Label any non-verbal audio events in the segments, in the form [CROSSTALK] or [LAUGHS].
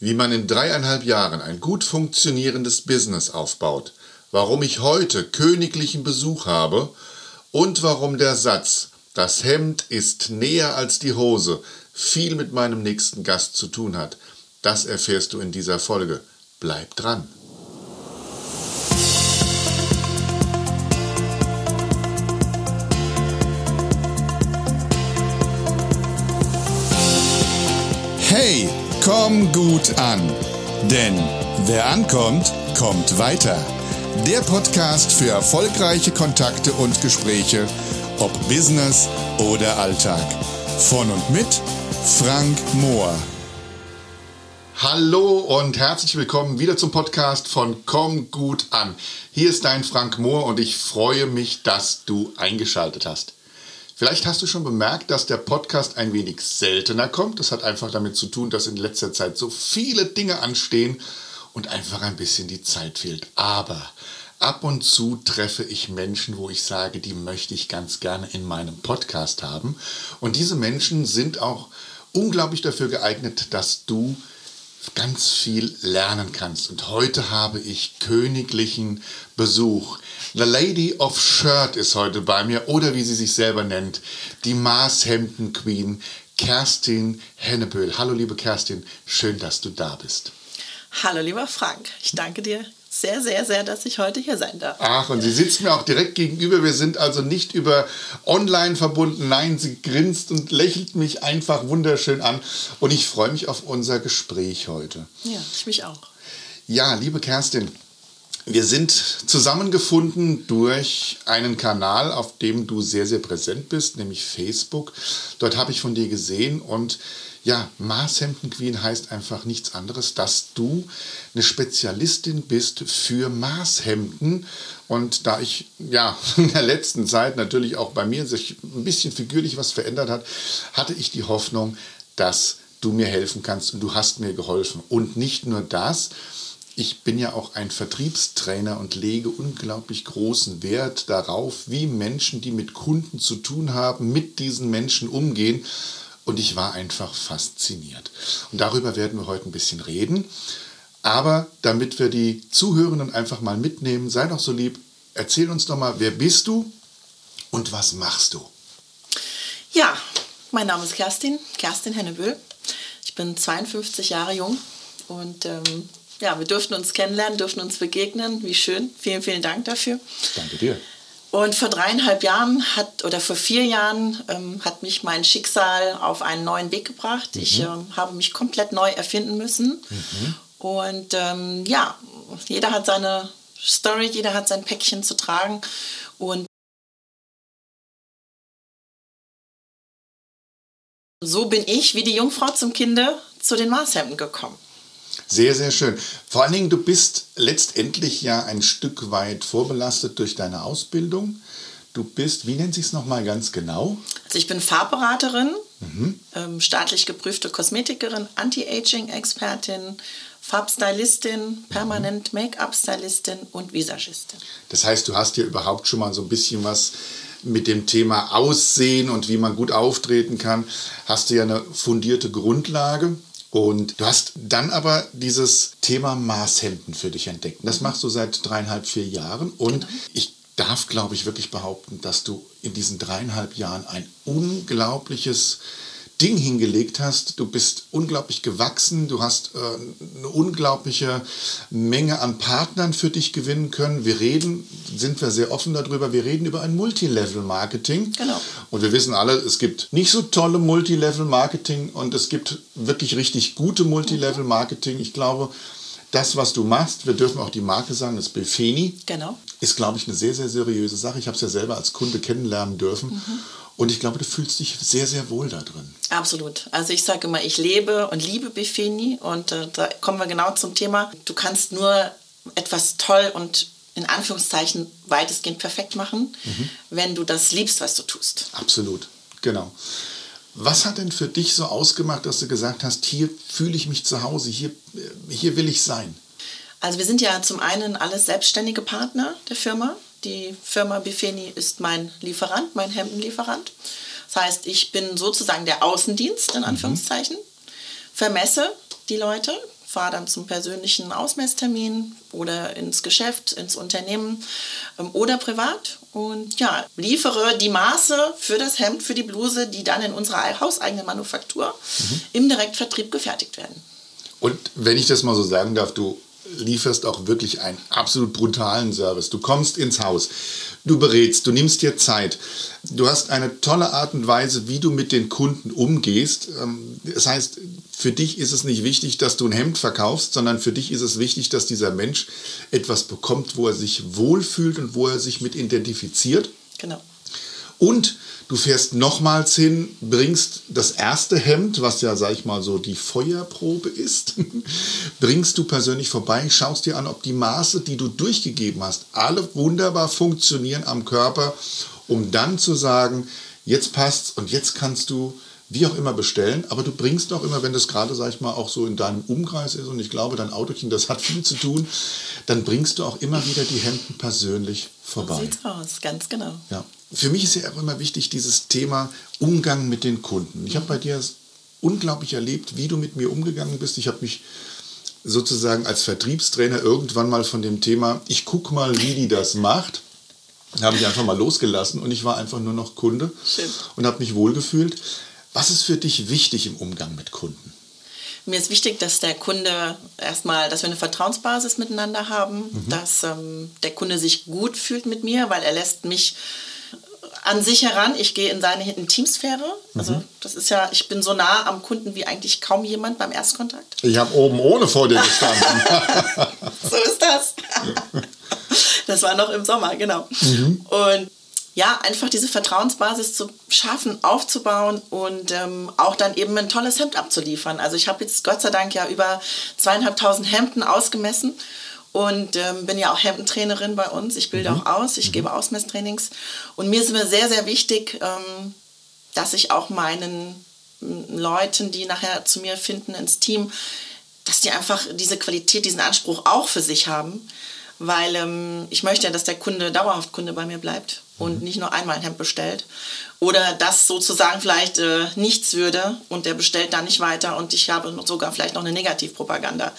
wie man in dreieinhalb Jahren ein gut funktionierendes Business aufbaut, warum ich heute königlichen Besuch habe und warum der Satz Das Hemd ist näher als die Hose viel mit meinem nächsten Gast zu tun hat. Das erfährst du in dieser Folge. Bleib dran. Hey, komm gut an. Denn wer ankommt, kommt weiter. Der Podcast für erfolgreiche Kontakte und Gespräche, ob Business oder Alltag. Von und mit Frank Mohr. Hallo und herzlich willkommen wieder zum Podcast von Komm gut an. Hier ist dein Frank Mohr und ich freue mich, dass du eingeschaltet hast. Vielleicht hast du schon bemerkt, dass der Podcast ein wenig seltener kommt. Das hat einfach damit zu tun, dass in letzter Zeit so viele Dinge anstehen und einfach ein bisschen die Zeit fehlt. Aber ab und zu treffe ich Menschen, wo ich sage, die möchte ich ganz gerne in meinem Podcast haben. Und diese Menschen sind auch unglaublich dafür geeignet, dass du ganz viel lernen kannst. Und heute habe ich königlichen Besuch. The Lady of Shirt ist heute bei mir oder wie sie sich selber nennt, die Maßhemden Queen, Kerstin Henneböhl. Hallo liebe Kerstin, schön, dass du da bist. Hallo lieber Frank, ich danke dir sehr, sehr, sehr, dass ich heute hier sein darf. Ach, und sie sitzt mir auch direkt gegenüber. Wir sind also nicht über online verbunden. Nein, sie grinst und lächelt mich einfach wunderschön an. Und ich freue mich auf unser Gespräch heute. Ja, ich mich auch. Ja, liebe Kerstin, wir sind zusammengefunden durch einen Kanal, auf dem du sehr, sehr präsent bist, nämlich Facebook. Dort habe ich von dir gesehen und ja, Maßhemden Queen heißt einfach nichts anderes, dass du eine Spezialistin bist für Maßhemden. Und da ich ja [LAUGHS] in der letzten Zeit natürlich auch bei mir sich ein bisschen figürlich was verändert hat, hatte ich die Hoffnung, dass du mir helfen kannst und du hast mir geholfen. Und nicht nur das, ich bin ja auch ein Vertriebstrainer und lege unglaublich großen Wert darauf, wie Menschen, die mit Kunden zu tun haben, mit diesen Menschen umgehen. Und ich war einfach fasziniert. Und darüber werden wir heute ein bisschen reden. Aber damit wir die Zuhörenden einfach mal mitnehmen, sei doch so lieb, erzähl uns doch mal, wer bist du und was machst du? Ja, mein Name ist Kerstin, Kerstin Hennebüll. Ich bin 52 Jahre jung und ähm, ja, wir durften uns kennenlernen, durften uns begegnen. Wie schön. Vielen, vielen Dank dafür. Danke dir. Und vor dreieinhalb Jahren hat, oder vor vier Jahren ähm, hat mich mein Schicksal auf einen neuen Weg gebracht. Mhm. Ich ähm, habe mich komplett neu erfinden müssen. Mhm. Und ähm, ja, jeder hat seine Story, jeder hat sein Päckchen zu tragen. Und so bin ich wie die Jungfrau zum Kinde zu den Maßhemden gekommen. Sehr, sehr schön. Vor allen Dingen, du bist letztendlich ja ein Stück weit vorbelastet durch deine Ausbildung. Du bist, wie nennt sich es nochmal ganz genau? Also ich bin Farbberaterin, mhm. ähm, staatlich geprüfte Kosmetikerin, Anti-Aging-Expertin, Farbstylistin, permanent mhm. Make-up-Stylistin und Visagistin. Das heißt, du hast ja überhaupt schon mal so ein bisschen was mit dem Thema Aussehen und wie man gut auftreten kann, hast du ja eine fundierte Grundlage. Und du hast dann aber dieses Thema Maßhemden für dich entdeckt. Das machst du seit dreieinhalb, vier Jahren. Und genau. ich darf, glaube ich, wirklich behaupten, dass du in diesen dreieinhalb Jahren ein unglaubliches Ding hingelegt hast. Du bist unglaublich gewachsen, du hast äh, eine unglaubliche Menge an Partnern für dich gewinnen können. Wir reden, sind wir sehr offen darüber, wir reden über ein Multilevel-Marketing. Genau. Und wir wissen alle, es gibt nicht so tolle Multilevel-Marketing und es gibt wirklich richtig gute Multilevel-Marketing. Ich glaube, das, was du machst, wir dürfen auch die Marke sagen, das Befeni. Genau. Ist, glaube ich, eine sehr, sehr seriöse Sache. Ich habe es ja selber als Kunde kennenlernen dürfen. Mhm. Und ich glaube, du fühlst dich sehr, sehr wohl da drin. Absolut. Also ich sage immer, ich lebe und liebe Befeni. Und äh, da kommen wir genau zum Thema. Du kannst nur etwas toll und in Anführungszeichen weitestgehend perfekt machen, mhm. wenn du das liebst, was du tust. Absolut, genau. Was hat denn für dich so ausgemacht, dass du gesagt hast, hier fühle ich mich zu Hause, hier, hier will ich sein? Also wir sind ja zum einen alles selbstständige Partner der Firma. Die Firma Bifeni ist mein Lieferant, mein Hemdenlieferant. Das heißt, ich bin sozusagen der Außendienst in mhm. Anführungszeichen, vermesse die Leute, fahre dann zum persönlichen Ausmesstermin oder ins Geschäft, ins Unternehmen ähm, oder privat und ja, liefere die Maße für das Hemd, für die Bluse, die dann in unserer hauseigenen Manufaktur mhm. im Direktvertrieb gefertigt werden. Und wenn ich das mal so sagen darf, du lieferst auch wirklich einen absolut brutalen Service. Du kommst ins Haus, du berätst, du nimmst dir Zeit. Du hast eine tolle Art und Weise, wie du mit den Kunden umgehst. Ähm, das heißt, für dich ist es nicht wichtig, dass du ein Hemd verkaufst, sondern für dich ist es wichtig, dass dieser Mensch etwas bekommt, wo er sich wohlfühlt und wo er sich mit identifiziert. Genau. Und Du fährst nochmals hin, bringst das erste Hemd, was ja, sag ich mal, so die Feuerprobe ist, [LAUGHS] bringst du persönlich vorbei, schaust dir an, ob die Maße, die du durchgegeben hast, alle wunderbar funktionieren am Körper, um dann zu sagen, jetzt passt's und jetzt kannst du wie auch immer bestellen, aber du bringst auch immer, wenn das gerade, sag ich mal, auch so in deinem Umkreis ist und ich glaube, dein Autochen, das hat viel zu tun, dann bringst du auch immer wieder die Hemden persönlich vorbei. So sieht's aus, ganz genau. Ja. Für mich ist ja auch immer wichtig dieses Thema Umgang mit den Kunden. Ich habe bei dir unglaublich erlebt, wie du mit mir umgegangen bist. Ich habe mich sozusagen als Vertriebstrainer irgendwann mal von dem Thema, ich gucke mal, wie die das macht, habe ich einfach mal losgelassen und ich war einfach nur noch Kunde Schön. und habe mich wohlgefühlt. Was ist für dich wichtig im Umgang mit Kunden? Mir ist wichtig, dass der Kunde erstmal, dass wir eine Vertrauensbasis miteinander haben, mhm. dass ähm, der Kunde sich gut fühlt mit mir, weil er lässt mich an sich heran. Ich gehe in seine Intimsphäre. Also mhm. das ist ja, ich bin so nah am Kunden wie eigentlich kaum jemand beim Erstkontakt. Ich habe oben ohne vor dir gestanden. [LAUGHS] so ist das. das war noch im Sommer, genau. Mhm. Und ja, einfach diese Vertrauensbasis zu schaffen, aufzubauen und ähm, auch dann eben ein tolles Hemd abzuliefern. Also ich habe jetzt Gott sei Dank ja über zweieinhalbtausend Hemden ausgemessen und ähm, bin ja auch Hemdentrainerin bei uns. Ich bilde mhm. auch aus, ich mhm. gebe Ausmesstrainings. Und mir ist mir sehr, sehr wichtig, ähm, dass ich auch meinen Leuten, die nachher zu mir finden ins Team, dass die einfach diese Qualität, diesen Anspruch auch für sich haben weil ähm, ich möchte ja, dass der Kunde dauerhaft Kunde bei mir bleibt und mhm. nicht nur einmal ein Hemd bestellt. Oder das sozusagen vielleicht äh, nichts würde und der bestellt dann nicht weiter und ich habe sogar vielleicht noch eine Negativpropaganda,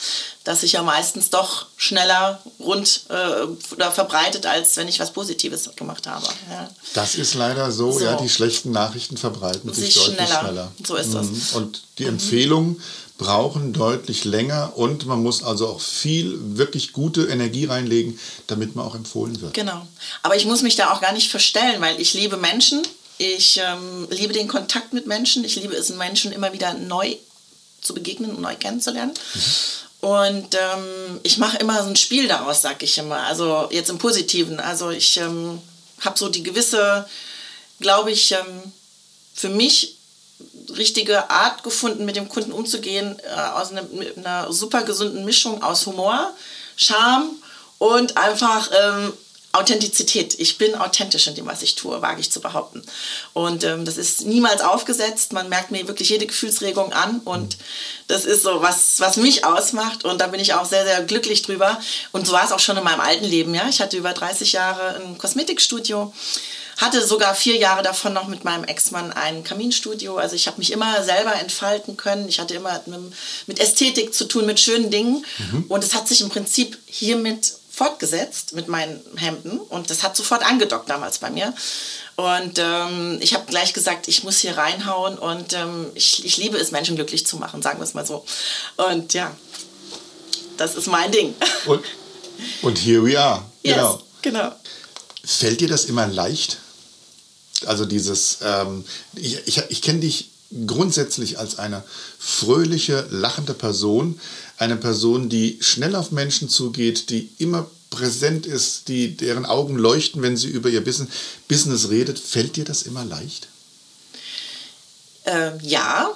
dass sich ja meistens doch schneller rund äh, oder verbreitet, als wenn ich was Positives gemacht habe. Ja. Das ist leider so, so, ja, die schlechten Nachrichten verbreiten sich, sich deutlich schneller. schneller. So ist das. Mhm. Und die mhm. Empfehlung, brauchen deutlich länger und man muss also auch viel wirklich gute Energie reinlegen, damit man auch empfohlen wird. Genau. Aber ich muss mich da auch gar nicht verstellen, weil ich liebe Menschen. Ich ähm, liebe den Kontakt mit Menschen. Ich liebe es, Menschen immer wieder neu zu begegnen und neu kennenzulernen. Mhm. Und ähm, ich mache immer so ein Spiel daraus, sag ich immer. Also jetzt im Positiven. Also ich ähm, habe so die gewisse, glaube ich, ähm, für mich richtige Art gefunden, mit dem Kunden umzugehen, äh, aus einer, einer, super gesunden Mischung aus Humor, Charme und einfach ähm, Authentizität. Ich bin authentisch in dem, was ich tue, wage ich zu behaupten. Und ähm, das ist niemals aufgesetzt. Man merkt mir wirklich jede Gefühlsregung an. Und das ist so, was, was mich ausmacht. Und da bin ich auch sehr, sehr glücklich drüber. Und so war es auch schon in meinem alten Leben. Ja? Ich hatte über 30 Jahre ein Kosmetikstudio hatte sogar vier Jahre davon noch mit meinem Ex-Mann ein Kaminstudio. Also ich habe mich immer selber entfalten können. Ich hatte immer mit, Ästhetik zu tun, mit schönen Dingen. Mhm. Und es hat sich im Prinzip hiermit fortgesetzt mit meinen Hemden. Und das hat sofort angedockt damals bei mir. Und ähm, ich habe gleich gesagt, ich muss hier reinhauen und ähm, ich, ich liebe es, Menschen glücklich zu machen, sagen wir es mal so. Und ja, das ist mein Ding. Und, und here we are. Yes, genau. genau. Fällt dir das immer leicht? Also dieses, ähm, ich, ich, ich kenne dich grundsätzlich als eine fröhliche, lachende Person, eine Person, die schnell auf Menschen zugeht, die immer präsent ist, die, deren Augen leuchten, wenn sie über ihr Business, redet. Fällt dir das immer leicht? Ähm, ja,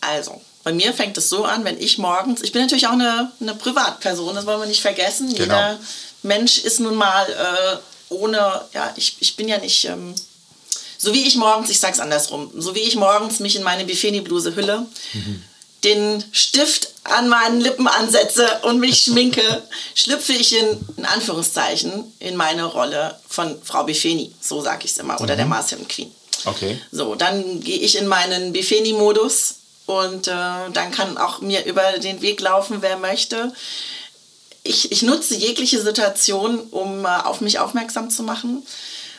also bei mir fängt es so an, wenn ich morgens, ich bin natürlich auch eine, eine Privatperson, das wollen wir nicht vergessen. Genau. Jeder Mensch ist nun mal äh, ohne, ja, ich, ich bin ja nicht ähm, so wie ich morgens, ich sag's andersrum, so wie ich morgens mich in meine Bifeni-Bluse hülle, mhm. den Stift an meinen Lippen ansetze und mich schminke, [LAUGHS] schlüpfe ich in, in Anführungszeichen in meine Rolle von Frau Bifeni, so sag ich's immer, oder mhm. der Marcel Queen. Okay. So, dann gehe ich in meinen Bifeni-Modus und äh, dann kann auch mir über den Weg laufen, wer möchte. Ich, ich nutze jegliche Situation, um äh, auf mich aufmerksam zu machen,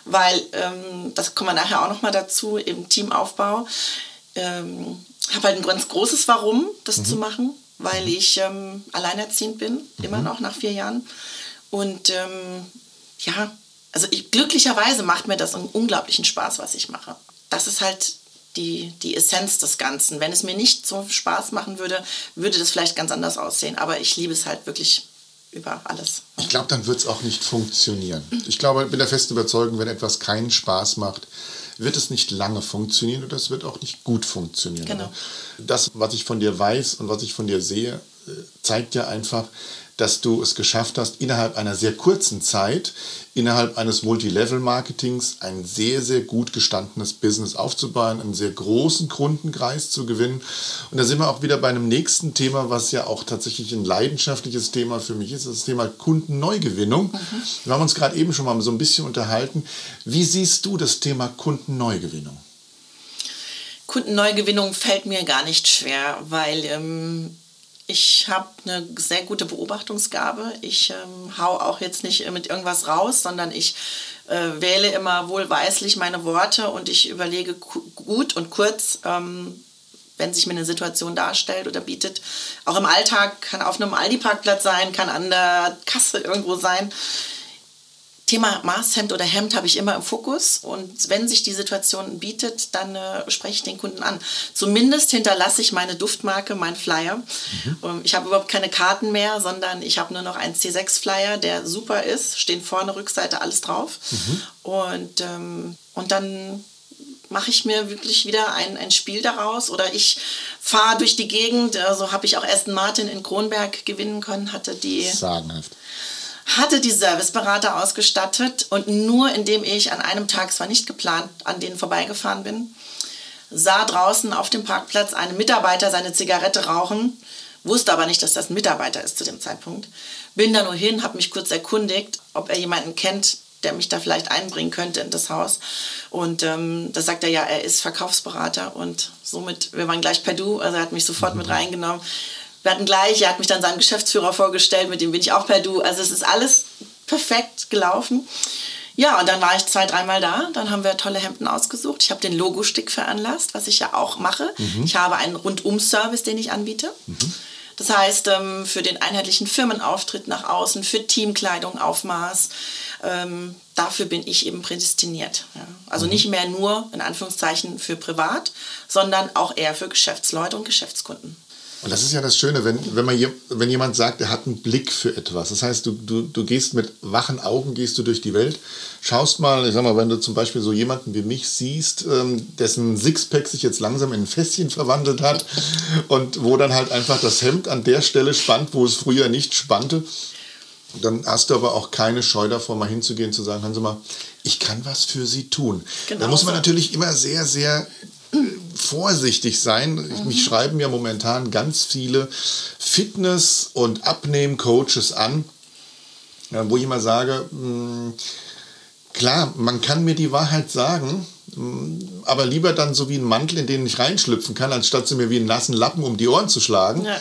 weil, ähm, das kommen wir nachher auch nochmal dazu, im Teamaufbau. Ähm, habe halt ein ganz großes Warum, das mhm. zu machen, weil mhm. ich ähm, alleinerziehend bin, mhm. immer noch nach vier Jahren. Und ähm, ja, also ich, glücklicherweise macht mir das einen unglaublichen Spaß, was ich mache. Das ist halt die, die Essenz des Ganzen. Wenn es mir nicht so Spaß machen würde, würde das vielleicht ganz anders aussehen. Aber ich liebe es halt wirklich über alles. Ich glaube, dann wird es auch nicht funktionieren. Ich glaube, ich bin der festen Überzeugung, wenn etwas keinen Spaß macht, wird es nicht lange funktionieren oder es wird auch nicht gut funktionieren. Genau. Das, was ich von dir weiß und was ich von dir sehe, äh, zeigt ja einfach, dass du es geschafft hast, innerhalb einer sehr kurzen Zeit, innerhalb eines Multilevel-Marketings ein sehr, sehr gut gestandenes Business aufzubauen, einen sehr großen Kundenkreis zu gewinnen. Und da sind wir auch wieder bei einem nächsten Thema, was ja auch tatsächlich ein leidenschaftliches Thema für mich ist, das Thema Kundenneugewinnung. Mhm. Wir haben uns gerade eben schon mal so ein bisschen unterhalten. Wie siehst du das Thema Kundenneugewinnung? Kundenneugewinnung fällt mir gar nicht schwer, weil ähm, ich habe eine sehr gute Beobachtungsgabe. Ich ähm, hau auch jetzt nicht mit irgendwas raus, sondern ich äh, wähle immer wohlweislich meine Worte und ich überlege gut und kurz, ähm, wenn sich mir eine Situation darstellt oder bietet. Auch im Alltag kann auf einem Aldi-Parkplatz sein, kann an der Kasse irgendwo sein. Thema Maßhemd oder Hemd habe ich immer im Fokus und wenn sich die Situation bietet, dann äh, spreche ich den Kunden an. Zumindest hinterlasse ich meine Duftmarke, mein Flyer. Mhm. Ähm, ich habe überhaupt keine Karten mehr, sondern ich habe nur noch einen C6-Flyer, der super ist, stehen vorne, Rückseite, alles drauf. Mhm. Und, ähm, und dann mache ich mir wirklich wieder ein, ein Spiel daraus oder ich fahre durch die Gegend. So also habe ich auch Aston Martin in Kronberg gewinnen können, hatte die. Sagenhaft hatte die Serviceberater ausgestattet und nur indem ich an einem Tag, es war nicht geplant, an denen vorbeigefahren bin, sah draußen auf dem Parkplatz einen Mitarbeiter seine Zigarette rauchen, wusste aber nicht, dass das ein Mitarbeiter ist zu dem Zeitpunkt. Bin da nur hin, habe mich kurz erkundigt, ob er jemanden kennt, der mich da vielleicht einbringen könnte in das Haus. Und ähm, da sagt er ja, er ist Verkaufsberater und somit, wir waren gleich per Du, also er hat mich sofort mit reingenommen wir hatten gleich, er hat mich dann seinem Geschäftsführer vorgestellt, mit dem bin ich auch per Du. Also es ist alles perfekt gelaufen. Ja, und dann war ich zwei, dreimal da. Dann haben wir tolle Hemden ausgesucht. Ich habe den Logo-Stick veranlasst, was ich ja auch mache. Mhm. Ich habe einen Rundum-Service, den ich anbiete. Mhm. Das heißt, ähm, für den einheitlichen Firmenauftritt nach außen, für Teamkleidung, Aufmaß, ähm, dafür bin ich eben prädestiniert. Also mhm. nicht mehr nur in Anführungszeichen für privat, sondern auch eher für Geschäftsleute und Geschäftskunden. Und das ist ja das Schöne, wenn, wenn, man, wenn jemand sagt, er hat einen Blick für etwas. Das heißt, du, du, du gehst mit wachen Augen gehst du durch die Welt, schaust mal, ich sag mal, wenn du zum Beispiel so jemanden wie mich siehst, ähm, dessen Sixpack sich jetzt langsam in ein Fässchen verwandelt hat und wo dann halt einfach das Hemd an der Stelle spannt, wo es früher nicht spannte, dann hast du aber auch keine Scheu davor, mal hinzugehen, zu sagen, hören Sie mal, ich kann was für Sie tun. Genau da muss man natürlich immer sehr, sehr vorsichtig sein. Mhm. Mich schreiben ja momentan ganz viele Fitness- und Abnehmen-Coaches an, wo ich immer sage, hm, klar, man kann mir die Wahrheit sagen, hm, aber lieber dann so wie ein Mantel, in den ich reinschlüpfen kann, anstatt sie mir wie einen nassen Lappen um die Ohren zu schlagen. Ja.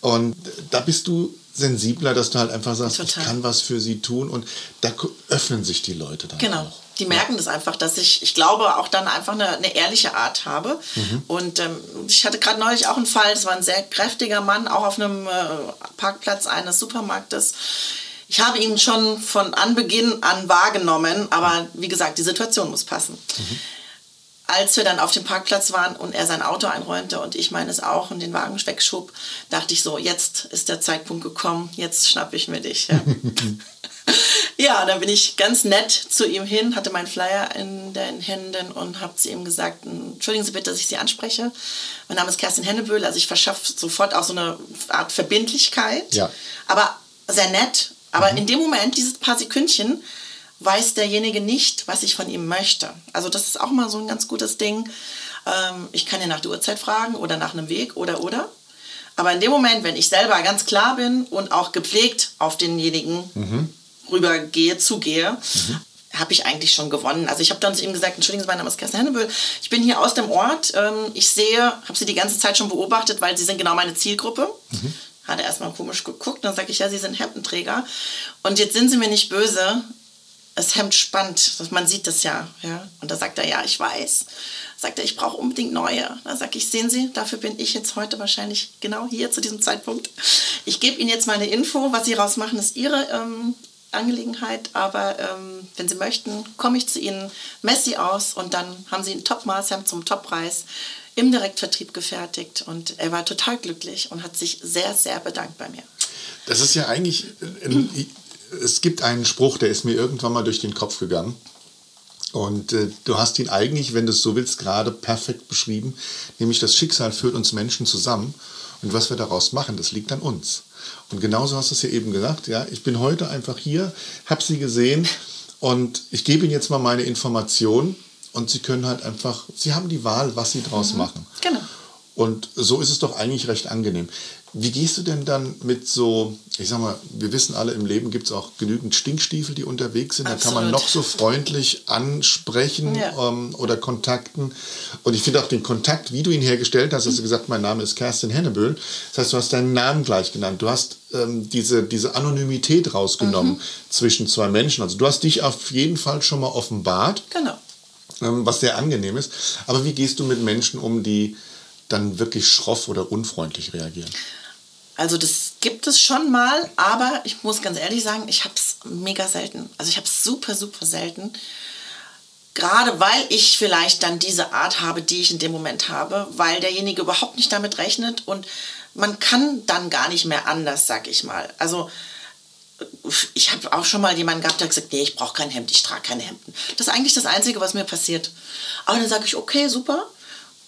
Und da bist du sensibler, dass du halt einfach sagst, Total. ich kann was für sie tun und da öffnen sich die Leute dann genau. auch. Die merken das einfach, dass ich, ich glaube, auch dann einfach eine, eine ehrliche Art habe. Mhm. Und ähm, ich hatte gerade neulich auch einen Fall, das war ein sehr kräftiger Mann, auch auf einem äh, Parkplatz eines Supermarktes. Ich habe ihn schon von Anbeginn an wahrgenommen, aber wie gesagt, die Situation muss passen. Mhm. Als wir dann auf dem Parkplatz waren und er sein Auto einräumte und ich meines auch und den Wagen wegschob, dachte ich so, jetzt ist der Zeitpunkt gekommen, jetzt schnappe ich mir dich. Ja. [LAUGHS] [LAUGHS] ja, dann bin ich ganz nett zu ihm hin, hatte meinen Flyer in den Händen und habe zu ihm gesagt, entschuldigen Sie bitte, dass ich Sie anspreche. Mein Name ist Kerstin Henneböhl, also ich verschaffe sofort auch so eine Art Verbindlichkeit, ja. aber sehr nett. Aber mhm. in dem Moment, dieses paar Sekündchen, weiß derjenige nicht, was ich von ihm möchte. Also das ist auch mal so ein ganz gutes Ding. Ähm, ich kann ja nach der Uhrzeit fragen oder nach einem Weg oder oder. Aber in dem Moment, wenn ich selber ganz klar bin und auch gepflegt auf denjenigen mhm. Rübergehe, zugehe, mhm. habe ich eigentlich schon gewonnen. Also ich habe dann zu ihm gesagt, entschuldigen Sie, mein Name ist Kerstin Hennebüll, ich bin hier aus dem Ort, ähm, ich sehe, habe Sie die ganze Zeit schon beobachtet, weil Sie sind genau meine Zielgruppe. Mhm. Hat er erstmal komisch geguckt, dann sage ich, ja, Sie sind Hemdenträger und jetzt sind Sie mir nicht böse, das Hemd spannt, man sieht das ja, ja. Und da sagt er, ja, ich weiß. Sagt er, ich brauche unbedingt neue. Da sage ich, sehen Sie, dafür bin ich jetzt heute wahrscheinlich genau hier zu diesem Zeitpunkt. Ich gebe Ihnen jetzt meine Info, was Sie rausmachen, ist Ihre ähm, Angelegenheit, aber ähm, wenn Sie möchten, komme ich zu Ihnen, messe Sie aus und dann haben Sie ein Top-Maßhemd zum Toppreis im Direktvertrieb gefertigt und er war total glücklich und hat sich sehr, sehr bedankt bei mir. Das ist ja eigentlich, es gibt einen Spruch, der ist mir irgendwann mal durch den Kopf gegangen. Und äh, du hast ihn eigentlich, wenn du es so willst, gerade perfekt beschrieben, nämlich das Schicksal führt uns Menschen zusammen und was wir daraus machen, das liegt an uns. Und genauso hast du es ja eben gesagt, ja, ich bin heute einfach hier, habe sie gesehen und ich gebe ihnen jetzt mal meine Informationen und sie können halt einfach, sie haben die Wahl, was sie draus mhm. machen. Genau. Und so ist es doch eigentlich recht angenehm. Wie gehst du denn dann mit so, ich sag mal, wir wissen alle, im Leben gibt es auch genügend Stinkstiefel, die unterwegs sind. Absolut. Da kann man noch so freundlich ansprechen ja. ähm, oder kontakten. Und ich finde auch den Kontakt, wie du ihn hergestellt hast, hast du gesagt, mein Name ist Kerstin Hennebüll. Das heißt, du hast deinen Namen gleich genannt. Du hast ähm, diese, diese Anonymität rausgenommen mhm. zwischen zwei Menschen. Also du hast dich auf jeden Fall schon mal offenbart. Genau. Ähm, was sehr angenehm ist. Aber wie gehst du mit Menschen um, die dann wirklich schroff oder unfreundlich reagieren? Also das gibt es schon mal, aber ich muss ganz ehrlich sagen, ich habe es mega selten. Also ich habe es super, super selten. Gerade weil ich vielleicht dann diese Art habe, die ich in dem Moment habe, weil derjenige überhaupt nicht damit rechnet und man kann dann gar nicht mehr anders, sag ich mal. Also ich habe auch schon mal jemanden gehabt, der gesagt, nee, ich brauche kein Hemd, ich trage keine Hemden. Das ist eigentlich das Einzige, was mir passiert. Aber dann sage ich, okay, super,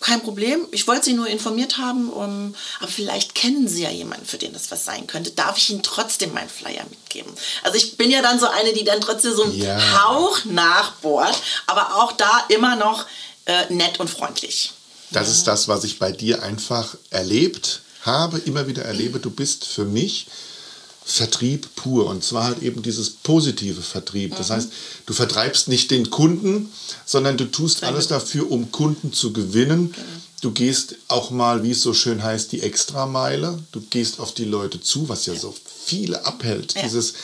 kein Problem. Ich wollte Sie nur informiert haben, um, aber vielleicht kennen Sie ja jemanden, für den das was sein könnte. Darf ich Ihnen trotzdem meinen Flyer mitgeben? Also ich bin ja dann so eine, die dann trotzdem so einen ja. Hauch nachbohrt, aber auch da immer noch äh, nett und freundlich. Das ja. ist das, was ich bei dir einfach erlebt habe, immer wieder erlebe. Du bist für mich Vertrieb pur. Und zwar halt eben dieses positive Vertrieb. Das mhm. heißt, du vertreibst nicht den Kunden, sondern du tust alles dafür, um Kunden zu gewinnen. Genau. Du gehst auch mal, wie es so schön heißt, die Extrameile. Du gehst auf die Leute zu, was ja, ja. so viele abhält. Ja. Dieses,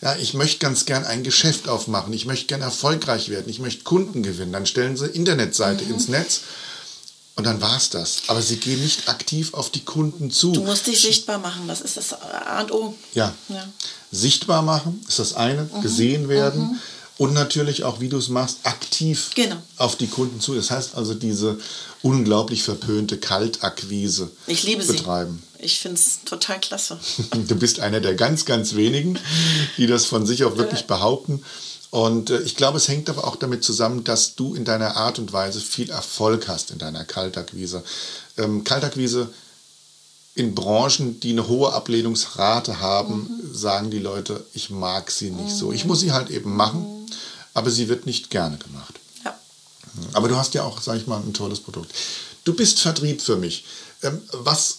ja. ja, ich möchte ganz gern ein Geschäft aufmachen, ich möchte gern erfolgreich werden, ich möchte Kunden gewinnen. Dann stellen sie Internetseite mhm. ins Netz und dann war es das. Aber sie gehen nicht aktiv auf die Kunden zu. Du musst dich sichtbar machen, das ist das A und O. Ja. ja. Sichtbar machen ist das eine, mhm. gesehen werden. Mhm. Und natürlich auch, wie du es machst, aktiv genau. auf die Kunden zu. Das heißt also, diese unglaublich verpönte Kaltakquise ich liebe betreiben. Sie. Ich finde es total klasse. [LAUGHS] du bist einer der ganz, ganz wenigen, die das von sich auch wirklich behaupten. Und äh, ich glaube, es hängt aber auch damit zusammen, dass du in deiner Art und Weise viel Erfolg hast in deiner Kaltakquise. Ähm, Kaltakquise in Branchen, die eine hohe Ablehnungsrate haben, mhm. sagen die Leute, ich mag sie nicht mhm. so. Ich muss sie halt eben machen, mhm. aber sie wird nicht gerne gemacht. Ja. Aber du hast ja auch, sag ich mal, ein tolles Produkt. Du bist Vertrieb für mich. Ähm, was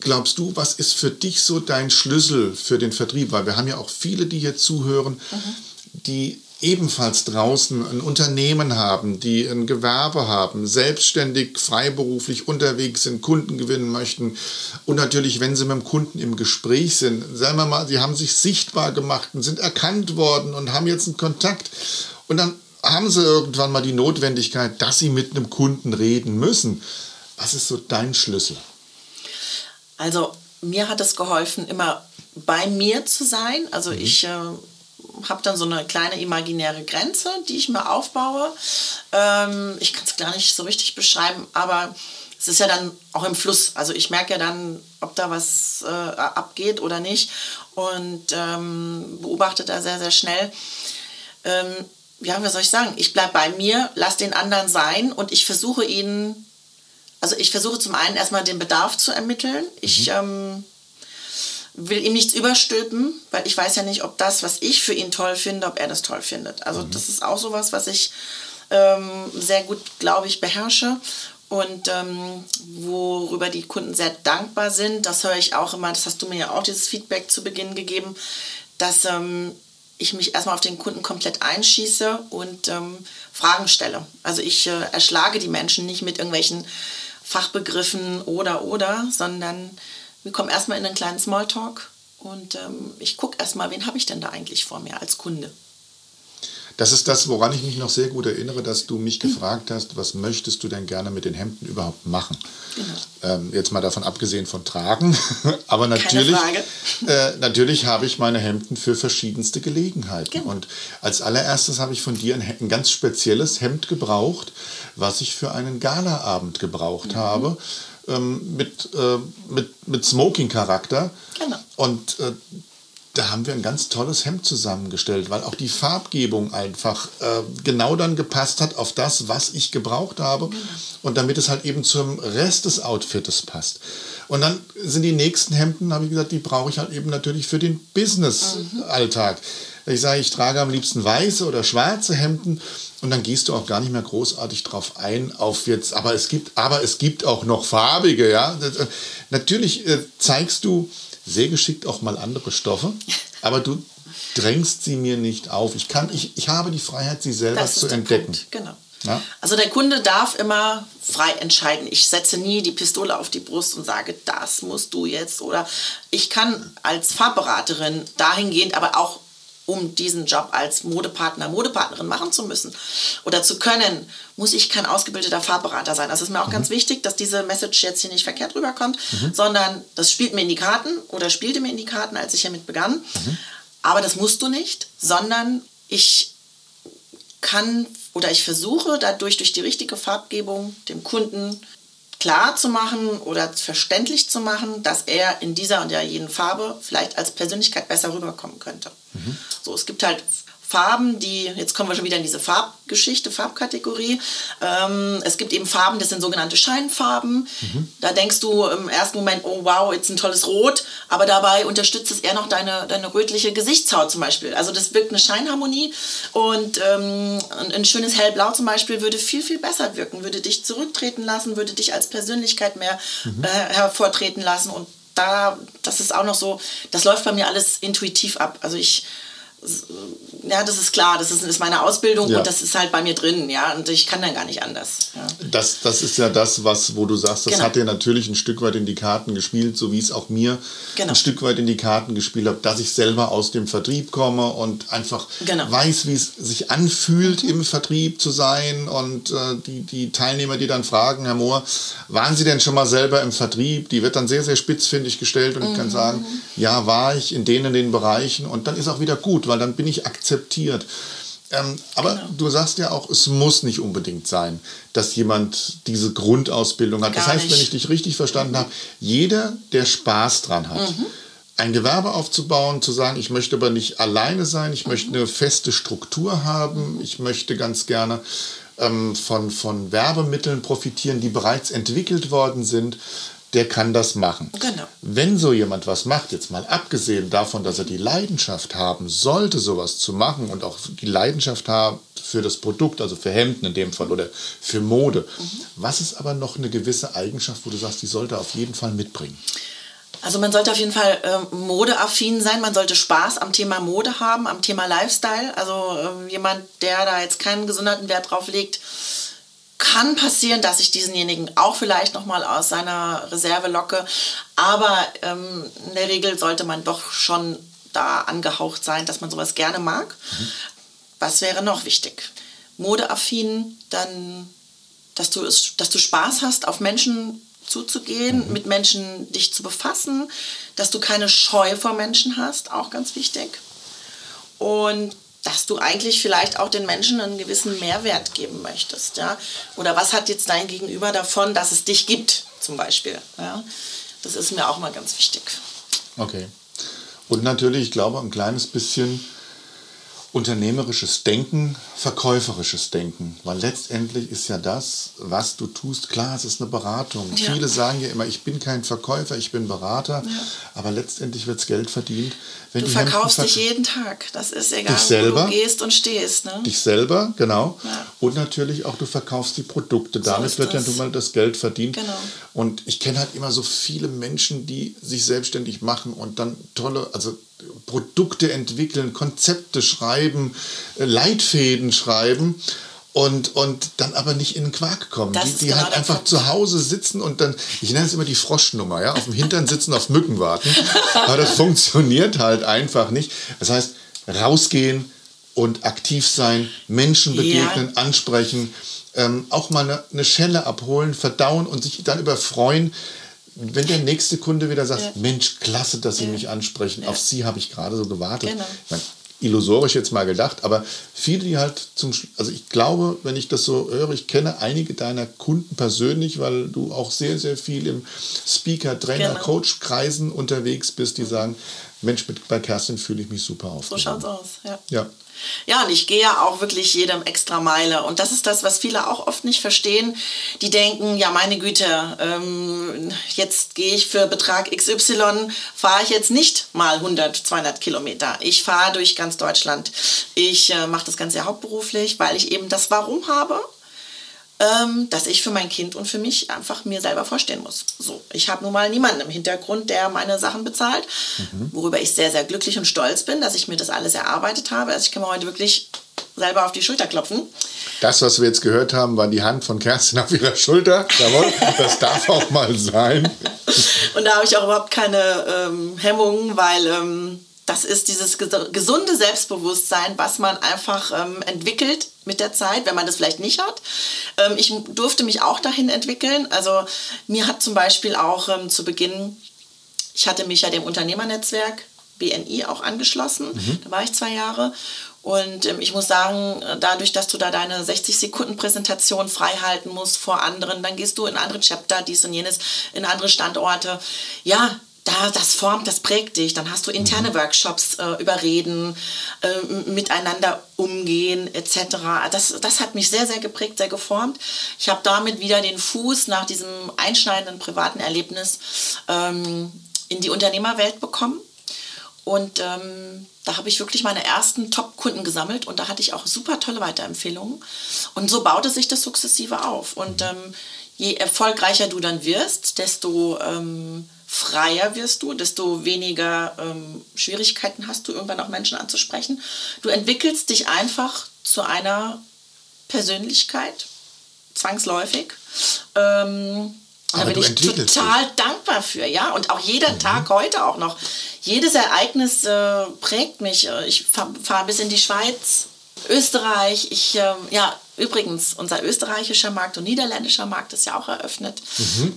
glaubst du, was ist für dich so dein Schlüssel für den Vertrieb? Weil wir haben ja auch viele, die hier zuhören. Mhm die ebenfalls draußen ein Unternehmen haben, die ein Gewerbe haben, selbstständig, freiberuflich unterwegs sind, Kunden gewinnen möchten und natürlich, wenn sie mit dem Kunden im Gespräch sind, sagen wir mal, sie haben sich sichtbar gemacht und sind erkannt worden und haben jetzt einen Kontakt und dann haben sie irgendwann mal die Notwendigkeit, dass sie mit einem Kunden reden müssen. Was ist so dein Schlüssel? Also mir hat es geholfen, immer bei mir zu sein. Also mhm. ich äh, habe dann so eine kleine imaginäre Grenze, die ich mir aufbaue. Ähm, ich kann es gar nicht so richtig beschreiben, aber es ist ja dann auch im Fluss. Also ich merke ja dann, ob da was äh, abgeht oder nicht und ähm, beobachte da sehr, sehr schnell. Ähm, ja, was soll ich sagen? Ich bleibe bei mir, lasse den anderen sein und ich versuche ihnen, also ich versuche zum einen erstmal den Bedarf zu ermitteln. Ich mhm. ähm, will ihm nichts überstülpen, weil ich weiß ja nicht, ob das, was ich für ihn toll finde, ob er das toll findet. Also mhm. das ist auch sowas, was ich ähm, sehr gut, glaube ich, beherrsche und ähm, worüber die Kunden sehr dankbar sind. Das höre ich auch immer, das hast du mir ja auch dieses Feedback zu Beginn gegeben, dass ähm, ich mich erstmal auf den Kunden komplett einschieße und ähm, Fragen stelle. Also ich äh, erschlage die Menschen nicht mit irgendwelchen Fachbegriffen oder oder, sondern wir kommen erstmal in einen kleinen Smalltalk und ähm, ich gucke erstmal, wen habe ich denn da eigentlich vor mir als Kunde. Das ist das, woran ich mich noch sehr gut erinnere, dass du mich gefragt hast, was möchtest du denn gerne mit den Hemden überhaupt machen? Genau. Ähm, jetzt mal davon abgesehen von Tragen, [LAUGHS] aber natürlich, äh, natürlich habe ich meine Hemden für verschiedenste Gelegenheiten. Genau. Und als allererstes habe ich von dir ein, ein, ganz spezielles Hemd gebraucht, was ich für einen Galaabend gebraucht mhm. habe. Ähm, mit, äh, mit, mit Smoking-Charakter. Genau. Und äh, da haben wir ein ganz tolles Hemd zusammengestellt, weil auch die Farbgebung einfach äh, genau dann gepasst hat auf das, was ich gebraucht habe und damit es halt eben zum Rest des Outfittes passt. Und dann sind die nächsten Hemden, habe ich gesagt, die brauche ich halt eben natürlich für den Business-Alltag. Ich sage, ich trage am liebsten weiße oder schwarze Hemden und dann gehst du auch gar nicht mehr großartig drauf ein auf jetzt, aber es gibt, aber es gibt auch noch farbige, ja. Äh, natürlich äh, zeigst du sehr geschickt auch mal andere Stoffe, [LAUGHS] aber du drängst sie mir nicht auf. Ich, kann, ich, ich habe die Freiheit, sie selber zu entdecken. Punkt. Genau. Ja? Also der Kunde darf immer frei entscheiden. Ich setze nie die Pistole auf die Brust und sage, das musst du jetzt. Oder ich kann als Farbberaterin dahingehend aber auch um diesen Job als Modepartner, Modepartnerin machen zu müssen oder zu können, muss ich kein ausgebildeter Farbberater sein. Das ist mir auch mhm. ganz wichtig, dass diese Message jetzt hier nicht verkehrt rüberkommt, mhm. sondern das spielt mir in die Karten oder spielte mir in die Karten, als ich hiermit begann. Mhm. Aber das musst du nicht, sondern ich kann oder ich versuche dadurch durch die richtige Farbgebung dem Kunden klar zu machen oder verständlich zu machen, dass er in dieser und ja jenen Farbe vielleicht als Persönlichkeit besser rüberkommen könnte. Mhm. So, es gibt halt Farben, die, jetzt kommen wir schon wieder in diese Farbgeschichte, Farbkategorie. Ähm, es gibt eben Farben, das sind sogenannte Scheinfarben. Mhm. Da denkst du im ersten Moment, oh wow, jetzt ein tolles Rot, aber dabei unterstützt es eher noch deine, deine rötliche Gesichtshaut zum Beispiel. Also das wirkt eine Scheinharmonie und ähm, ein schönes Hellblau zum Beispiel würde viel, viel besser wirken, würde dich zurücktreten lassen, würde dich als Persönlichkeit mehr mhm. äh, hervortreten lassen und da, das ist auch noch so, das läuft bei mir alles intuitiv ab. Also ich ja, das ist klar, das ist, ist meine Ausbildung ja. und das ist halt bei mir drin, ja, und ich kann dann gar nicht anders. Ja. Das, das ist ja das, was, wo du sagst, das genau. hat dir natürlich ein Stück weit in die Karten gespielt, so wie es auch mir genau. ein Stück weit in die Karten gespielt hat, dass ich selber aus dem Vertrieb komme und einfach genau. weiß, wie es sich anfühlt, im Vertrieb zu sein und äh, die, die Teilnehmer, die dann fragen, Herr Mohr, waren Sie denn schon mal selber im Vertrieb? Die wird dann sehr, sehr spitzfindig gestellt und mhm. ich kann mhm. sagen, ja, war ich in denen, in den Bereichen und dann ist auch wieder gut, weil weil dann bin ich akzeptiert. Ähm, aber genau. du sagst ja auch, es muss nicht unbedingt sein, dass jemand diese Grundausbildung hat. Gar das heißt, nicht. wenn ich dich richtig verstanden mhm. habe, jeder, der Spaß dran hat, mhm. ein Gewerbe aufzubauen, zu sagen, ich möchte aber nicht alleine sein, ich mhm. möchte eine feste Struktur haben, ich möchte ganz gerne ähm, von, von Werbemitteln profitieren, die bereits entwickelt worden sind der kann das machen. Genau. Wenn so jemand was macht, jetzt mal abgesehen davon, dass er die Leidenschaft haben sollte, sowas zu machen und auch die Leidenschaft haben für das Produkt, also für Hemden in dem Fall oder für Mode, mhm. was ist aber noch eine gewisse Eigenschaft, wo du sagst, die sollte er auf jeden Fall mitbringen? Also man sollte auf jeden Fall äh, modeaffin sein, man sollte Spaß am Thema Mode haben, am Thema Lifestyle. Also äh, jemand, der da jetzt keinen gesonderten Wert drauf legt, kann passieren, dass ich diesenjenigen auch vielleicht noch mal aus seiner Reserve locke. Aber ähm, in der Regel sollte man doch schon da angehaucht sein, dass man sowas gerne mag. Mhm. Was wäre noch wichtig? Modeaffin, dann, dass du, dass du Spaß hast, auf Menschen zuzugehen, mhm. mit Menschen dich zu befassen, dass du keine Scheu vor Menschen hast, auch ganz wichtig. Und dass du eigentlich vielleicht auch den Menschen einen gewissen Mehrwert geben möchtest. Ja? Oder was hat jetzt dein Gegenüber davon, dass es dich gibt, zum Beispiel. Ja? Das ist mir auch mal ganz wichtig. Okay. Und natürlich, ich glaube, ein kleines bisschen unternehmerisches Denken, verkäuferisches Denken. Weil letztendlich ist ja das, was du tust, klar, es ist eine Beratung. Ja. Viele sagen ja immer, ich bin kein Verkäufer, ich bin Berater, ja. aber letztendlich wird Geld verdient. Wenn du verkaufst dich jeden Tag, das ist egal, dich selber, wo du gehst und stehst. Ne? Dich selber, genau. Ja. Und natürlich auch, du verkaufst die Produkte. So Damit wird das. ja nun mal das Geld verdient. Genau. Und ich kenne halt immer so viele Menschen, die sich selbstständig machen und dann tolle, also Produkte entwickeln, Konzepte schreiben, äh, Leitfäden schreiben und, und dann aber nicht in den Quark kommen. Das die die genau halt einfach Punkt. zu Hause sitzen und dann, ich nenne es immer die Froschnummer, ja, auf dem Hintern sitzen, auf Mücken warten. [LAUGHS] Aber das funktioniert halt einfach nicht. Das heißt, rausgehen und aktiv sein, Menschen begegnen, Ja. ansprechen, ähm, auch mal eine, eine Schelle abholen, verdauen und sich dann überfreuen, wenn der nächste Kunde wieder sagt, Ja. Mensch, klasse, dass Sie Ja. mich ansprechen, auf Sie habe ich gerade so gewartet. Genau. Meine, illusorisch jetzt mal gedacht, aber viele, die halt zum, also ich glaube, wenn ich das so höre, ich kenne einige deiner Kunden persönlich, weil du auch sehr, sehr viel im Speaker, Trainer, Genau. Coach-Kreisen unterwegs bist, die sagen, Mensch, mit, bei Kerstin fühle ich mich super auf. So schaut's aus, ja. Ja. Ja, und ich gehe ja auch wirklich jedem extra Meile. Und das ist das, was viele auch oft nicht verstehen. Die denken, ja, meine Güte, ähm, jetzt gehe ich für Betrag XY, fahre ich jetzt nicht mal 100, 200 Kilometer. Ich fahre durch ganz Deutschland. Ich äh, mache das Ganze hauptberuflich, weil ich eben das Warum habe ähm, dass ich für mein Kind und für mich einfach mir selber vorstehen muss. So, ich habe nun mal niemanden im Hintergrund, der meine Sachen bezahlt, worüber ich sehr, sehr glücklich und stolz bin, dass ich mir das alles erarbeitet habe. Also ich kann mir heute wirklich selber auf die Schulter klopfen. Das, was wir jetzt gehört haben, war die Hand von Kerstin auf ihrer Schulter. Jawohl, das darf auch mal sein. [LAUGHS] Und da habe ich auch überhaupt keine ähm, Hemmungen, weil ähm, das ist dieses ges- gesunde Selbstbewusstsein, was man einfach ähm, entwickelt mit der Zeit, wenn man das vielleicht nicht hat. Ähm, ich durfte mich auch dahin entwickeln. Also mir hat zum Beispiel auch ähm, zu Beginn, ich hatte mich ja dem Unternehmernetzwerk BNI auch angeschlossen. Da war ich zwei Jahre. Und ähm, ich muss sagen, äh, dadurch, dass du da deine 60 Sekunden Präsentation frei halten musst vor anderen, dann gehst du in andere Chapter, dies und jenes, in andere Standorte. Ja, da, das formt, das prägt dich. Dann hast du interne Workshops äh, über Reden, äh, miteinander umgehen etc. Das, das hat mich sehr, sehr geprägt, sehr geformt. Ich habe damit wieder den Fuß nach diesem einschneidenden privaten Erlebnis ähm, in die Unternehmerwelt bekommen. Und ähm, da habe ich wirklich meine ersten Top-Kunden gesammelt und da hatte ich auch super tolle Weiterempfehlungen. Und so baute sich das sukzessive auf. Und ähm, je erfolgreicher du dann wirst, desto ähm, freier wirst du, desto weniger ähm, Schwierigkeiten hast du, irgendwann auch Menschen anzusprechen. Du entwickelst dich einfach zu einer Persönlichkeit, zwangsläufig. Ähm, da Aber bin ich total dankbar für, ja. Und auch jeder Tag heute auch noch. Jedes Ereignis äh, prägt mich. Äh, Ich fahre fahr bis in die Schweiz, Österreich. Ich, ähm, ja, übrigens, unser österreichischer Markt und niederländischer Markt ist ja auch eröffnet.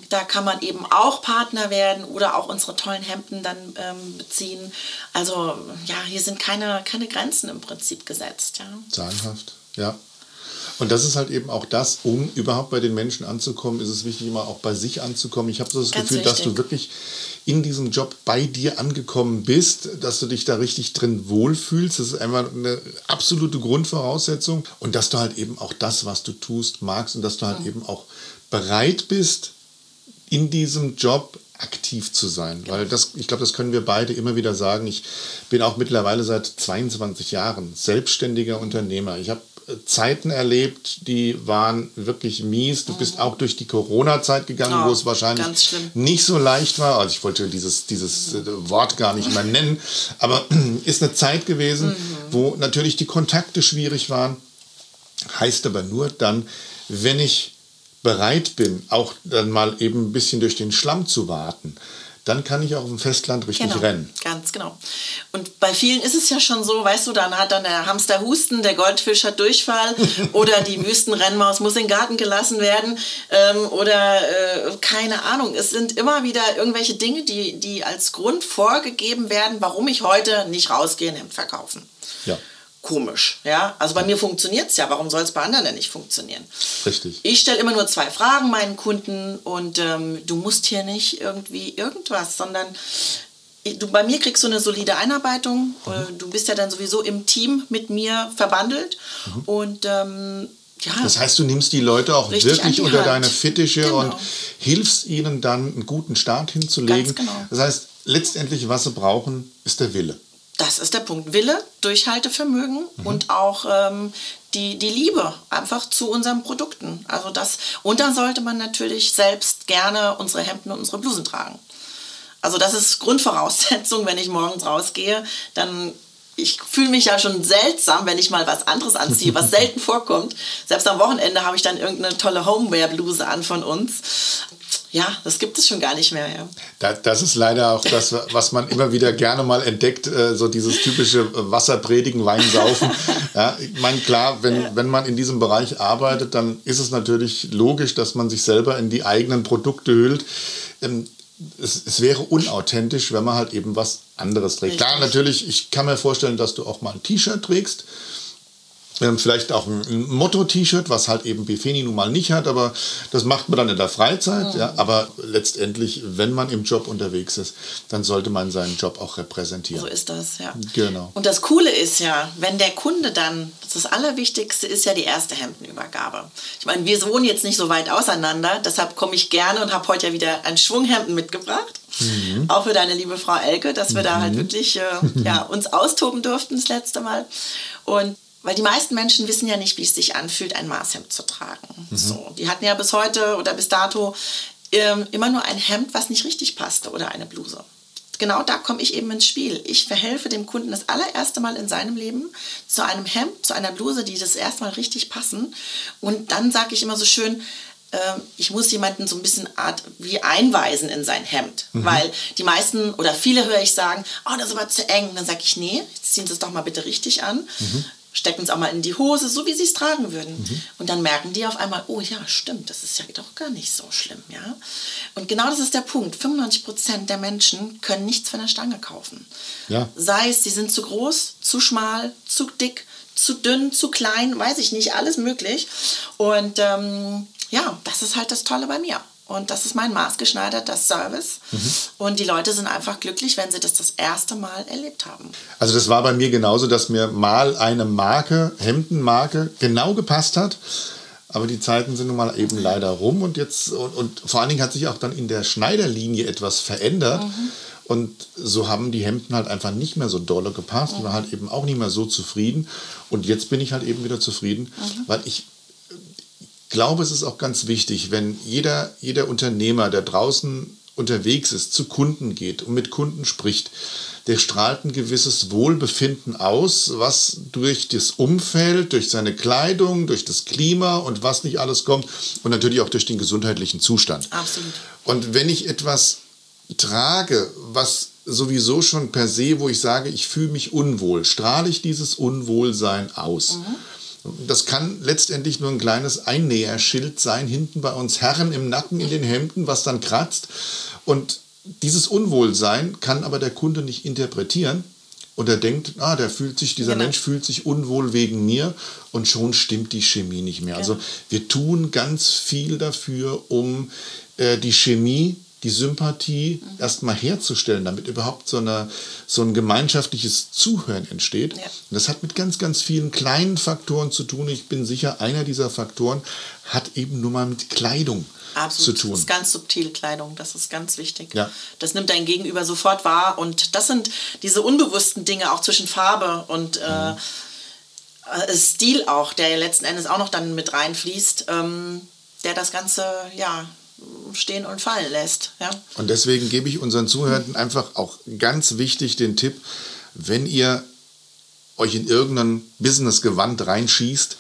Da kann man eben auch Partner werden oder auch unsere tollen Hemden dann ähm, beziehen. Also, ja, hier sind keine, keine Grenzen im Prinzip gesetzt, ja. Sagenhaft, ja. Und das ist halt eben auch das, um überhaupt bei den Menschen anzukommen, ist es wichtig, immer auch bei sich anzukommen. Ich habe so das Ganz Gefühl, dass du wirklich in diesem Job bei dir angekommen bist, dass du dich da richtig drin wohlfühlst. Das ist einfach eine absolute Grundvoraussetzung. Und dass du halt eben auch das, was du tust, magst und dass du halt eben auch bereit bist, in diesem Job aktiv zu sein. Weil das, ich glaube, das können wir beide immer wieder sagen. Ich bin auch mittlerweile seit 22 Jahren selbstständiger Unternehmer. Ich habe Zeiten erlebt, die waren wirklich mies. Du bist auch durch die Corona-Zeit gegangen, Oh, wo es wahrscheinlich nicht so leicht war. Also ich wollte dieses, dieses äh, Wort gar nicht mehr nennen, aber [CLEARS THROAT] ist eine Zeit gewesen, wo natürlich die Kontakte schwierig waren. Heißt aber nur dann, wenn ich bereit bin, auch dann mal eben ein bisschen durch den Schlamm zu warten, dann kann ich auch auf dem Festland richtig Genau, rennen. ganz genau. Und bei vielen ist es ja schon so, weißt du, dann hat dann der Hamster Husten, der Goldfisch hat Durchfall [LAUGHS] oder die Wüstenrennmaus muss in den Garten gelassen werden ähm, oder äh, keine Ahnung. Es sind immer wieder irgendwelche Dinge, die, die als Grund vorgegeben werden, warum ich heute nicht rausgehe, Hemd verkaufen. Ja, Komisch, ja. Also bei mir funktioniert es ja. Warum soll es bei anderen denn nicht funktionieren? richtig. Ich stelle immer nur zwei Fragen meinen Kunden und ähm, du musst hier nicht irgendwie irgendwas, sondern du, bei mir kriegst du eine solide Einarbeitung. Äh, Du bist ja dann sowieso im Team mit mir verbandelt und ähm, ja. Das heißt, du nimmst die Leute auch wirklich unter Hand. deine Fittiche Genau. und hilfst ihnen dann einen guten Start hinzulegen. Ganz genau. Das heißt, letztendlich, was sie brauchen, ist der Wille. Das ist der Punkt. Wille, Durchhaltevermögen und auch ähm, die, die Liebe einfach zu unseren Produkten. Also das, und dann sollte man natürlich selbst gerne unsere Hemden und unsere Blusen tragen. Also das ist Grundvoraussetzung, wenn ich morgens rausgehe, dann ich fühle mich ja schon seltsam, wenn ich mal was anderes anziehe, was [LAUGHS] selten vorkommt. Selbst am Wochenende habe ich dann irgendeine tolle Homeware-Bluse an von uns. Ja, das gibt es schon gar nicht mehr. Ja. das ist leider auch das, was man immer wieder gerne mal entdeckt, äh, so dieses typische Wasser predigen, Wein saufen. [LAUGHS] Ja, ich meine, klar, wenn, ja. wenn man in diesem Bereich arbeitet, dann ist es natürlich logisch, dass man sich selber in die eigenen Produkte hüllt. Ähm, es, es, wäre unauthentisch, wenn man halt eben was anderes trägt. Richtig. Klar, natürlich, ich kann mir vorstellen, dass du auch mal ein T-Shirt trägst ähm, vielleicht auch ein Motto-T-Shirt, was halt eben Befeni nun mal nicht hat, aber das macht man dann in der Freizeit. Mhm. Ja, aber letztendlich, wenn man im Job unterwegs ist, dann sollte man seinen Job auch repräsentieren. So ist das, ja. Genau. Und das Coole ist ja, wenn der Kunde dann, das Allerwichtigste ist ja die erste Hemdenübergabe. Ich meine, wir wohnen jetzt nicht so weit auseinander, deshalb komme ich gerne und habe heute ja wieder ein Schwunghemden mitgebracht. Mhm. Auch für deine liebe Frau Elke, dass wir mhm. da halt mhm. wirklich äh, ja, uns austoben durften das letzte Mal. Und weil die meisten Menschen wissen ja nicht, wie es sich anfühlt, ein Maßhemd zu tragen. Mhm. So, die hatten ja bis heute oder bis dato ähm, immer nur ein Hemd, was nicht richtig passte oder eine Bluse. Genau da komme ich eben ins Spiel. Ich verhelfe dem Kunden das allererste Mal in seinem Leben zu einem Hemd, zu einer Bluse, die das erste Mal richtig passen. Und dann sage ich immer so schön, äh, ich muss jemanden so ein bisschen Art wie einweisen in sein Hemd. Mhm. Weil die meisten oder viele höre ich sagen, oh, das ist aber zu eng. Dann sage ich, nee, jetzt ziehen Sie es doch mal bitte richtig an. Mhm stecken es auch mal in die Hose, so wie sie es tragen würden. Mhm. Und dann merken die auf einmal, oh ja, stimmt, das ist ja doch gar nicht so schlimm, ja. Und genau das ist der Punkt. 95 Prozent der Menschen können nichts von der Stange kaufen. Ja. Sei es, sie sind zu groß, zu schmal, zu dick, zu dünn, zu klein, weiß ich nicht, alles möglich. Und ähm, ja, das ist halt das Tolle bei mir. Und das ist mein maßgeschneiderter Service. Mhm. Und die Leute sind einfach glücklich, wenn sie das das erste Mal erlebt haben. Also das war bei mir genauso, dass mir mal eine Marke, Hemdenmarke, genau gepasst hat. Aber die Zeiten sind nun mal eben leider rum und jetzt und, und vor allen Dingen hat sich auch dann in der Schneiderlinie etwas verändert. Mhm. Und so haben die Hemden halt einfach nicht mehr so dolle gepasst und war halt eben auch nicht mehr so zufrieden. Und jetzt bin ich halt eben wieder zufrieden, mhm. weil ich glaube, es ist auch ganz wichtig, wenn jeder, jeder Unternehmer, der draußen unterwegs ist, zu Kunden geht und mit Kunden spricht, der strahlt ein gewisses Wohlbefinden aus, was durch das Umfeld, durch seine Kleidung, durch das Klima und was nicht alles kommt und natürlich auch durch den gesundheitlichen Zustand. Absolut. Und wenn ich etwas trage, was sowieso schon per se, wo ich sage, ich fühle mich unwohl, strahle ich dieses Unwohlsein aus. Mhm. Das kann letztendlich nur ein kleines Einnäherschild sein, hinten bei uns Herren im Nacken in den Hemden, was dann kratzt. Und dieses Unwohlsein kann aber der Kunde nicht interpretieren. Und er denkt, ah, der fühlt sich, dieser genau. Mensch fühlt sich unwohl wegen mir und schon stimmt die Chemie nicht mehr. Genau. Also wir tun ganz viel dafür, um äh, die Chemie die Sympathie mhm. erstmal herzustellen, damit überhaupt so, eine, so ein gemeinschaftliches Zuhören entsteht. Ja. Und das hat mit ganz, ganz vielen kleinen Faktoren zu tun. Ich bin sicher, einer dieser Faktoren hat eben nur mal mit Kleidung Absolut. zu tun. Das ist ganz subtil Kleidung, das ist ganz wichtig. Ja. Das nimmt dein Gegenüber sofort wahr und das sind diese unbewussten Dinge auch zwischen Farbe und mhm. äh, Stil auch, der ja letzten Endes auch noch dann mit reinfließt, ähm, der das Ganze ja stehen und fallen lässt. Ja? Und deswegen gebe ich unseren Zuhörern einfach auch ganz wichtig den Tipp, wenn ihr euch in irgendein Business-Gewand reinschießt,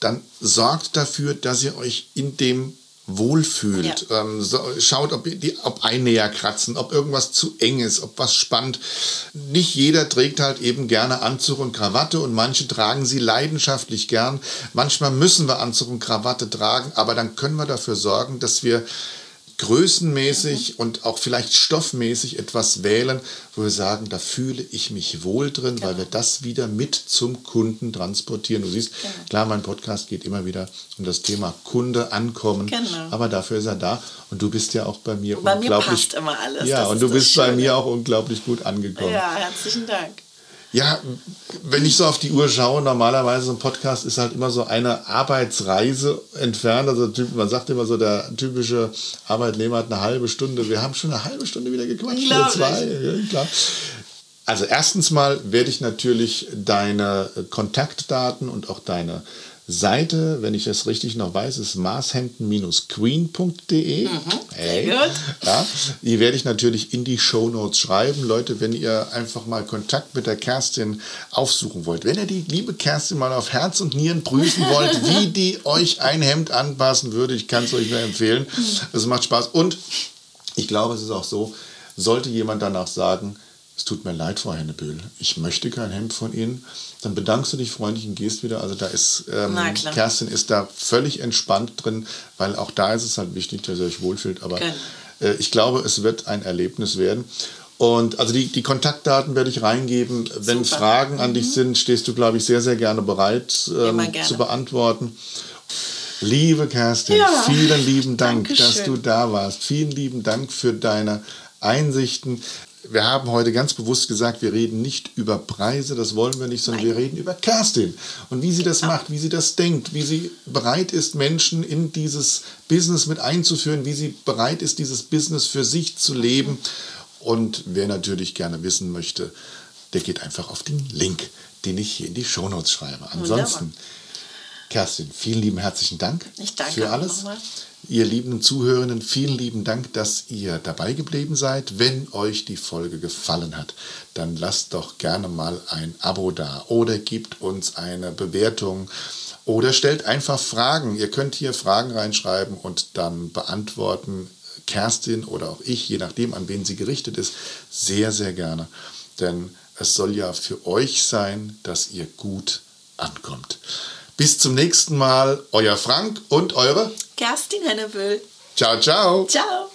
dann sorgt dafür, dass ihr euch in dem wohlfühlt. Ja. Ähm, so, schaut, ob, die, ob Einnäher kratzen, ob irgendwas zu eng ist, ob was spannt. Nicht jeder trägt halt eben gerne Anzug und Krawatte und manche tragen sie leidenschaftlich gern. Manchmal müssen wir Anzug und Krawatte tragen, aber dann können wir dafür sorgen, dass wir größenmäßig und auch vielleicht stoffmäßig etwas wählen, wo wir sagen, da fühle ich mich wohl drin, genau. weil wir das wieder mit zum Kunden transportieren. Du siehst, genau. klar, mein Podcast geht immer wieder um das Thema Kunde ankommen, genau. aber dafür ist er da und du bist ja auch bei mir bei unglaublich. Mir passt immer alles. Ja, und du bist Schöne. bei mir auch unglaublich gut angekommen. Ja, herzlichen Dank. Ja, wenn ich so auf die Uhr schaue, normalerweise so ein Podcast ist halt immer so eine Arbeitsreise entfernt. Also man sagt immer so, der typische Arbeitnehmer hat eine halbe Stunde. Wir haben schon eine halbe Stunde wieder gequatscht. Oder zwei. Ja, klar. Also erstens mal werde ich natürlich deine Kontaktdaten und auch deine Seite, wenn ich das richtig noch weiß, ist marshemden-queen.de. Mhm, hey. Ja, die werde ich natürlich in die Show Notes schreiben. Leute, wenn ihr einfach mal Kontakt mit der Kerstin aufsuchen wollt, wenn ihr die liebe Kerstin mal auf Herz und Nieren prüfen wollt, [LAUGHS] wie die euch ein Hemd anpassen würde, ich kann es euch nur empfehlen. Es macht Spaß. Und ich glaube, es ist auch so, sollte jemand danach sagen, es tut mir leid, Frau Hennebühl, ich möchte kein Hemd von Ihnen, dann bedankst du dich freundlich und gehst wieder. Also da ist, ähm, Kerstin ist da völlig entspannt drin, weil auch da ist es halt wichtig, dass ihr euch wohlfühlt. Aber genau. äh, ich glaube, es wird ein Erlebnis werden. Und also die, die Kontaktdaten werde ich reingeben. Wenn Super. Fragen an mhm. dich sind, stehst du, glaube ich, sehr, sehr gerne bereit ähm, gerne. zu beantworten. Liebe Kerstin, ja. vielen lieben Dank, Dankeschön. dass du da warst. Vielen lieben Dank für deine Einsichten wir haben heute ganz bewusst gesagt, wir reden nicht über Preise, das wollen wir nicht, sondern Nein. wir reden über Kerstin und wie sie das genau. macht, wie sie das denkt, wie sie bereit ist, Menschen in dieses Business mit einzuführen, wie sie bereit ist, dieses Business für sich zu leben. Und wer natürlich gerne wissen möchte, der geht einfach auf den Link, den ich hier in die Shownotes schreibe. Ansonsten. Kerstin, vielen lieben herzlichen Dank ich danke für alles. Nochmal. Ihr lieben Zuhörenden, vielen lieben Dank, dass ihr dabei geblieben seid. Wenn euch die Folge gefallen hat, dann lasst doch gerne mal ein Abo da oder gebt uns eine Bewertung oder stellt einfach Fragen. Ihr könnt hier Fragen reinschreiben und dann beantworten Kerstin oder auch ich, je nachdem, an wen sie gerichtet ist, sehr, sehr gerne. Denn es soll ja für euch sein, dass ihr gut ankommt. Bis zum nächsten Mal, euer Frank und eure Kerstin Hennebüll. Ciao, ciao. Ciao.